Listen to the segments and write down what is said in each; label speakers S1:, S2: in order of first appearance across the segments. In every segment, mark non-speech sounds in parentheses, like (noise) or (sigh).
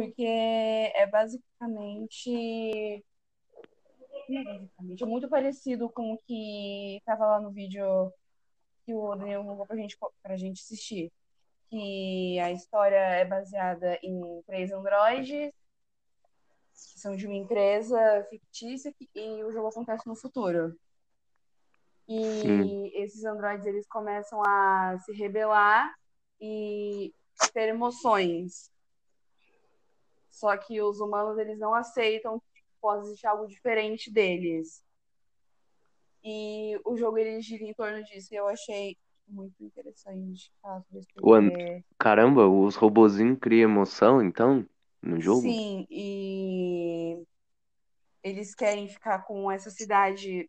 S1: porque é basicamente. Não é basicamente, é muito parecido com o que estava lá no vídeo que o Daniel colocou pra gente, pra gente assistir. Que a história é baseada em três androides, que são de uma empresa fictícia, e o jogo acontece no futuro. E
S2: Sim.
S1: esses androides eles começam a se rebelar e ter emoções. Só que os humanos eles não aceitam que possa existir algo diferente deles. E o jogo ele gira em torno disso. E eu achei muito interessante porque-
S2: Caramba, os robozinhos criam emoção, então, no jogo?
S1: Sim, e eles querem ficar com essa cidade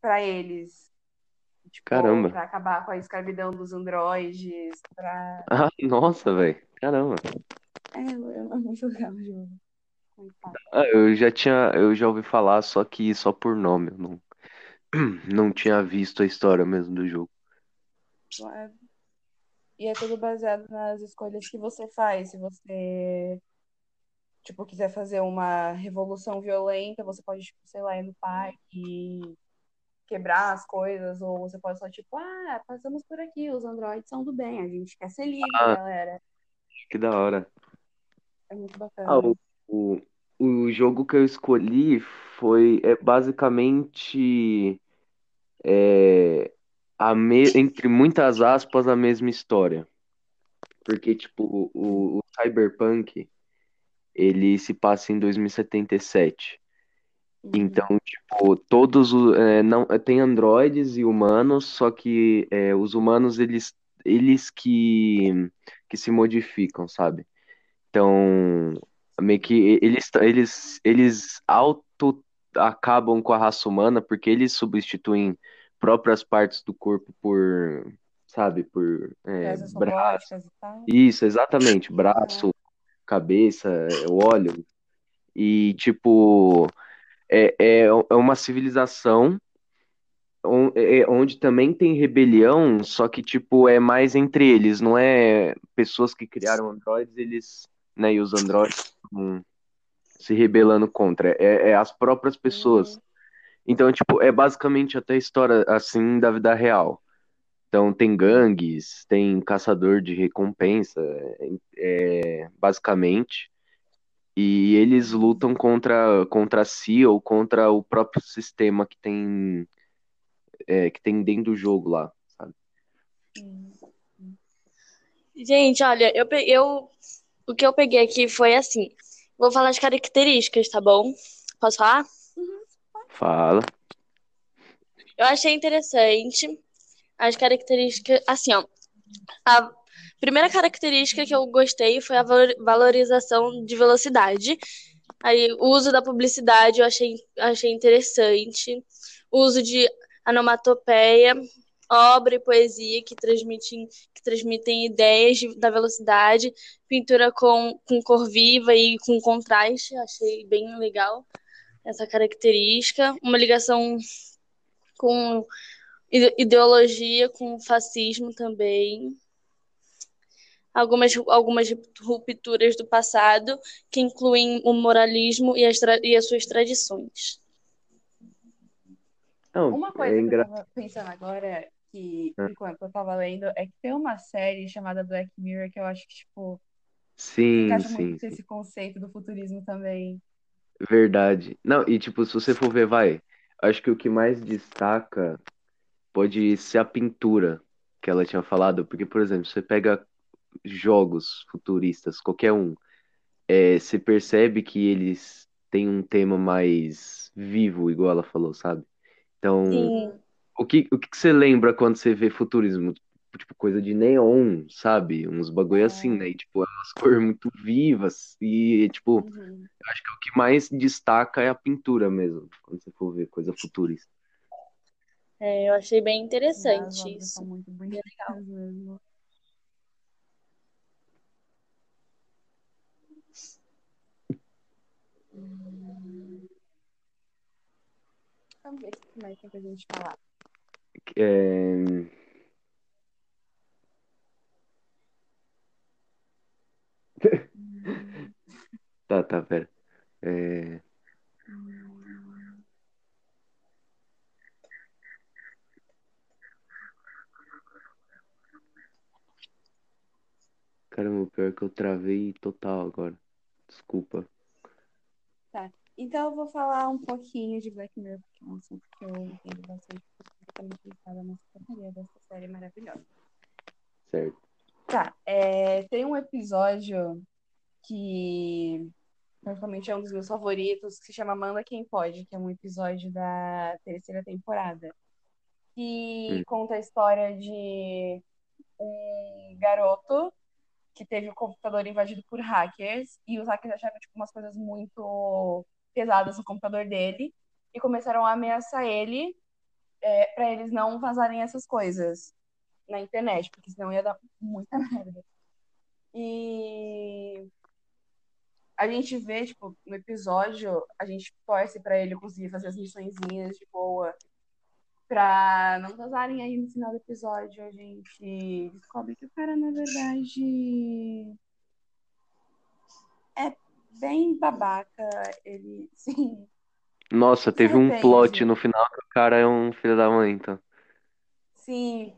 S1: pra eles. Tipo,
S2: Caramba.
S1: pra acabar com a escravidão dos androides, pra... (laughs)
S2: Ah, nossa, velho. Caramba.
S1: É, é muito legal o jogo.
S2: Ah, eu já tinha, eu já ouvi falar, só que só por nome, eu não, (clears throat) não tinha visto a história mesmo do jogo.
S1: É- E é tudo baseado nas escolhas que você faz. Se você, tipo, quiser fazer uma revolução violenta, você pode, tipo, sei lá, ir no parque e quebrar as coisas, ou você pode só, tipo, ah, passamos por aqui, os androides são do bem, a gente quer ser livre,
S2: Ah.
S1: galera.
S2: Que da hora.
S1: É muito
S2: Ah,
S1: bacana.
S2: o, o, o jogo que eu escolhi foi é basicamente é, a me, entre muitas aspas a mesma história. Porque, tipo, o, o Cyberpunk ele se passa em 2077.
S1: Uhum.
S2: Então, tipo, todos os é, não tem androides e humanos, só que é, os humanos eles eles que que se modificam, sabe? Então, meio que eles eles eles auto acabam com a raça humana porque eles substituem próprias partes do corpo por, sabe, por é, braço. Isso, exatamente, braço, cabeça, óleo. E tipo, é, é, é uma civilização on- é- onde também tem rebelião, só que tipo é mais entre eles, não é pessoas que criaram androides, eles, né, e os androides estão se rebelando contra, é, é as próprias pessoas.
S1: Uhum.
S2: Então, tipo, é basicamente até a história assim da vida real. Então tem gangues, tem caçador de recompensa, é, basicamente. E eles lutam contra, contra si ou contra o próprio sistema que tem, é, que tem dentro do jogo lá, sabe?
S3: Gente, olha, eu, eu o que eu peguei aqui foi assim. Vou falar as características, tá bom? Posso falar?
S2: Fala.
S3: Eu achei interessante as características, assim, ó. A primeira característica que eu gostei foi a valor- valorização de velocidade. Aí, o uso da publicidade eu achei, achei interessante. O uso de onomatopeia, obra e poesia que transmitem, que transmitem ideias de- da velocidade, pintura com, com cor viva e com contraste, achei bem legal essa característica. Uma ligação com ide- ideologia, com fascismo também. Algumas, algumas rupturas do passado, que incluem o moralismo e as, e as suas tradições.
S2: Não,
S1: Uma
S2: é
S1: coisa que eu
S2: engra...
S1: tava pensando agora, que
S2: Ah.
S1: enquanto eu tava lendo, é que tem uma série chamada Black Mirror que eu acho que, tipo,
S2: Sim,
S1: encaixa
S2: sim,
S1: muito
S2: sim.
S1: esse conceito do futurismo também.
S2: Verdade. Não, e tipo, se você for ver, vai, acho que o que mais destaca pode ser a pintura que ela tinha falado, porque, por exemplo, você pega jogos futuristas, qualquer um, é, você percebe que eles têm um tema mais vivo, igual ela falou, sabe? Então,
S3: Sim,
S2: o que, o que você lembra quando você vê futurismo? Tipo, coisa de neon, sabe? Uns bagulho assim, né? E, tipo, é umas cores muito vivas e, tipo,
S1: Uhum.
S2: acho que o que mais destaca é a pintura mesmo, quando você for ver coisa futurista.
S3: é, eu achei bem
S1: As
S3: interessante isso.
S1: são muito bonitas mesmo. Vamos ver o que mais tem pra gente falar.
S2: É... (laughs) Tá, tá, pera. É... Caramba, pior que eu travei total agora. Desculpa.
S1: Tá. Então eu vou falar um pouquinho de Black Mirror, porque é um assunto que eu entendo bastante, também pensava nessa porcaria dessa série maravilhosa.
S2: Certo.
S1: Tá. É, tem um episódio que praticamente é um dos meus favoritos, que se chama Manda Quem Pode, que é um episódio da terceira temporada. Que
S2: Hum.
S1: conta a história de um garoto que teve o computador invadido por hackers e os hackers acharam tipo, umas coisas muito pesadas no computador dele e começaram a ameaçar ele é, para eles não vazarem essas coisas na internet, porque senão ia dar muita (laughs) merda. E a gente vê, tipo, no episódio, a gente torce para ele conseguir fazer as missõezinhas de boa. Pra não vazarem aí no final do episódio, a gente descobre que o cara, na verdade, é bem babaca. Ele, (laughs) sim.
S2: Nossa, teve um plot no final que o cara é um filho da mãe, então.
S1: Sim.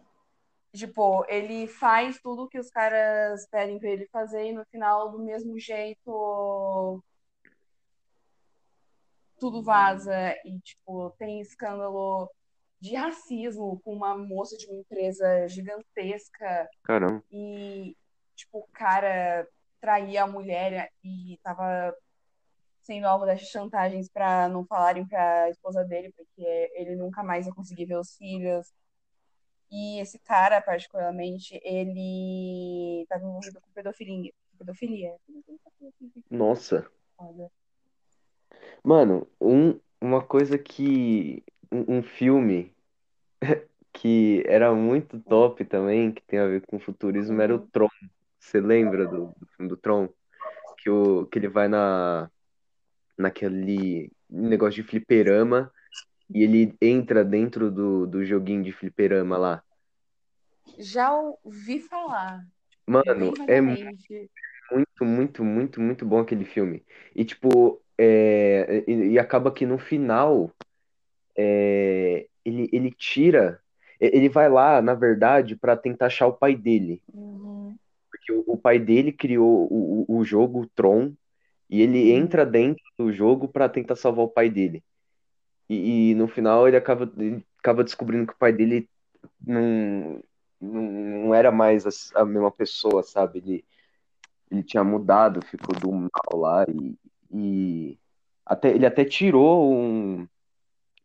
S1: Tipo, ele faz tudo que os caras pedem pra ele fazer e no final, do mesmo jeito, tudo vaza e, tipo, tem escândalo de racismo com uma moça de uma empresa gigantesca
S2: Caramba.
S1: e, tipo, o cara traía a mulher e tava sendo alvo dessas chantagens pra não falarem pra esposa dele, porque ele nunca mais ia conseguir ver os filhos. E esse cara, particularmente, ele estava envolvido com pedofilia. Pedofilia.
S2: Nossa. Mano, um, uma coisa que. Um, um filme (laughs) que era muito top também, que tem a ver com futurismo, era o
S1: Uhum.
S2: Tron. Você lembra do, do filme do Tron? Que, o, que ele vai na, naquele negócio de fliperama e ele entra dentro do, do joguinho de fliperama lá.
S1: Já ouvi falar.
S2: Mano, é muito, muito, muito, muito bom aquele filme. E tipo, é, e, e acaba que no final é, ele, ele tira, ele vai lá, na verdade, pra tentar achar o pai dele.
S1: Uhum.
S2: Porque o, o pai dele criou o, o, o jogo o Tron e ele
S1: Uhum.
S2: entra dentro do jogo pra tentar salvar o pai dele. E, e no final ele acaba, ele acaba descobrindo que o pai dele não, não, não era mais a, a mesma pessoa, sabe? Ele, ele tinha mudado, ficou do mal lá e, e até, ele até tirou um,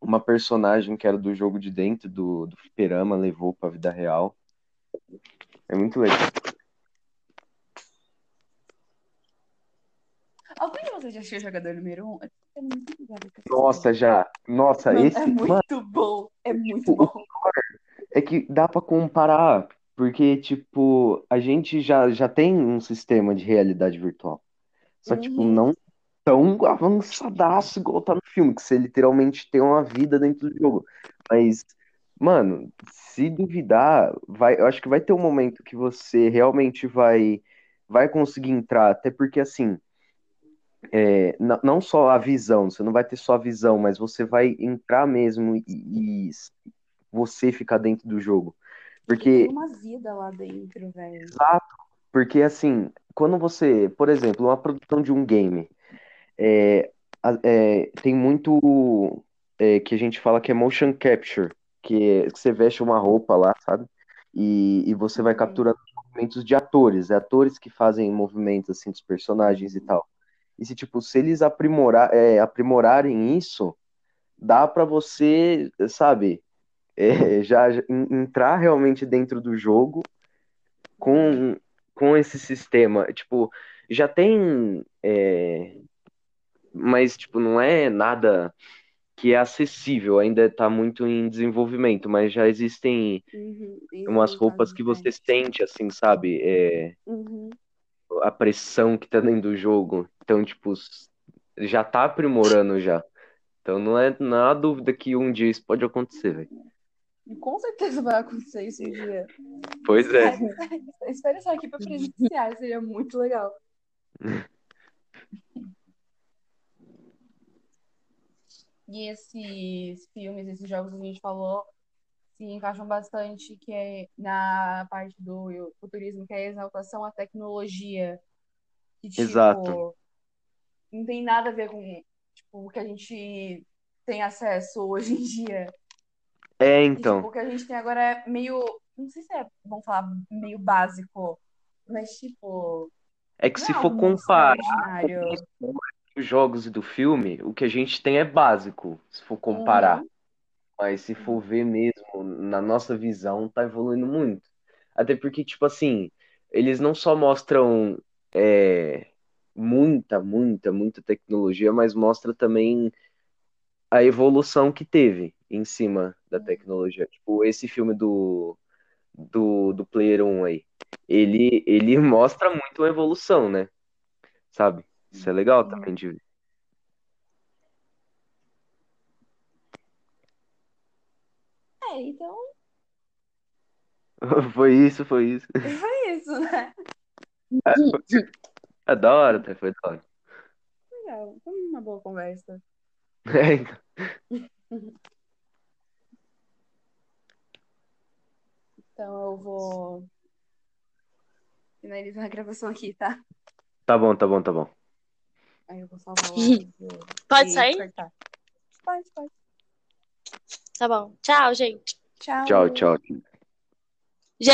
S2: uma personagem que era do jogo de dentro do, do fliperama, levou pra vida real. É muito legal.
S1: Vocês já assistiu Jogador Número 1? Eu tô ficando muito ligada com essa
S2: Nossa, já. Nossa,
S1: Mano,
S2: esse,
S1: é
S2: mano,
S1: muito bom. É muito
S2: tipo,
S1: bom.
S2: é que dá pra comparar, porque, tipo, a gente já, já tem um sistema de realidade virtual. Só que, tipo,
S1: Uhum.
S2: não tão avançadaço igual tá no filme, que você literalmente tem uma vida dentro do jogo. Mas, mano, se duvidar, vai, eu acho que vai ter um momento que você realmente vai, vai conseguir entrar, até porque, assim, é, não só a visão, você não vai ter só a visão, mas você vai entrar mesmo e, e você ficar dentro do jogo.
S1: Porque tem uma vida lá dentro, velho.
S2: Exato, porque assim, quando você, por exemplo, uma produção de um game, é, é, tem muito é, que a gente fala que é motion capture, que, é- que você veste uma roupa lá, sabe? E, e você vai
S1: Uhum.
S2: capturando movimentos de atores, é atores que fazem movimentos assim dos personagens e tal. E se tipo, se eles aprimorar, é, aprimorarem isso, dá pra você, sabe, é, (laughs) já, já en- entrar realmente dentro do jogo com, com esse sistema, tipo, já tem, é, mas, tipo, não é nada que é acessível, ainda tá muito em desenvolvimento, mas já existem
S1: Uhum.
S2: umas roupas que você sente, assim, sabe, é,
S1: Uhum
S2: a pressão que tá dentro do jogo. Então, tipo, já tá aprimorando já. Então não é na dúvida que um dia isso pode acontecer, velho.
S1: Com certeza vai acontecer isso um dia.
S2: Pois é.
S1: é espere só aqui para presenciar, seria muito legal. (laughs) e esses filmes, esses jogos que a gente falou, se encaixam bastante que é na parte do futurismo, que é a exaltação à tecnologia. Que, tipo,
S2: Exato.
S1: não tem nada a ver com tipo, o que a gente tem acesso hoje em dia.
S2: É,
S1: E,
S2: então.
S1: tipo, o que a gente tem agora é meio. Não sei se é, vamos falar, meio básico, mas, tipo,
S2: É que se
S1: é
S2: for comparar
S1: extraordinário.
S2: os jogos e do filme, o que a gente tem é básico, se for comparar.
S1: Uhum.
S2: Mas se for ver mesmo, na nossa visão, tá evoluindo muito. Até porque, tipo assim, eles não só mostram é, muita, muita, muita tecnologia, mas mostra também a evolução que teve em cima da tecnologia. Tipo, esse filme do, do, do Player 1 aí, ele, ele (laughs) mostra muito a evolução, né? Sabe? Isso é legal
S1: Sim.
S2: também de ver.
S1: É, então (laughs)
S2: Foi isso, foi isso. (laughs)
S1: é isso, né?
S2: É da hora, tá? Foi da hora.
S1: Legal, foi uma boa conversa. (laughs)
S2: É, então.
S1: Então eu vou finalizar a gravação aqui, tá?
S2: Tá bom, tá bom, tá bom.
S1: Aí eu vou salvar o áudio
S3: Pode sair?
S1: cortar. Pode, pode.
S3: Tá bom. Tchau, gente.
S1: Tchau.
S2: Tchau, tchau.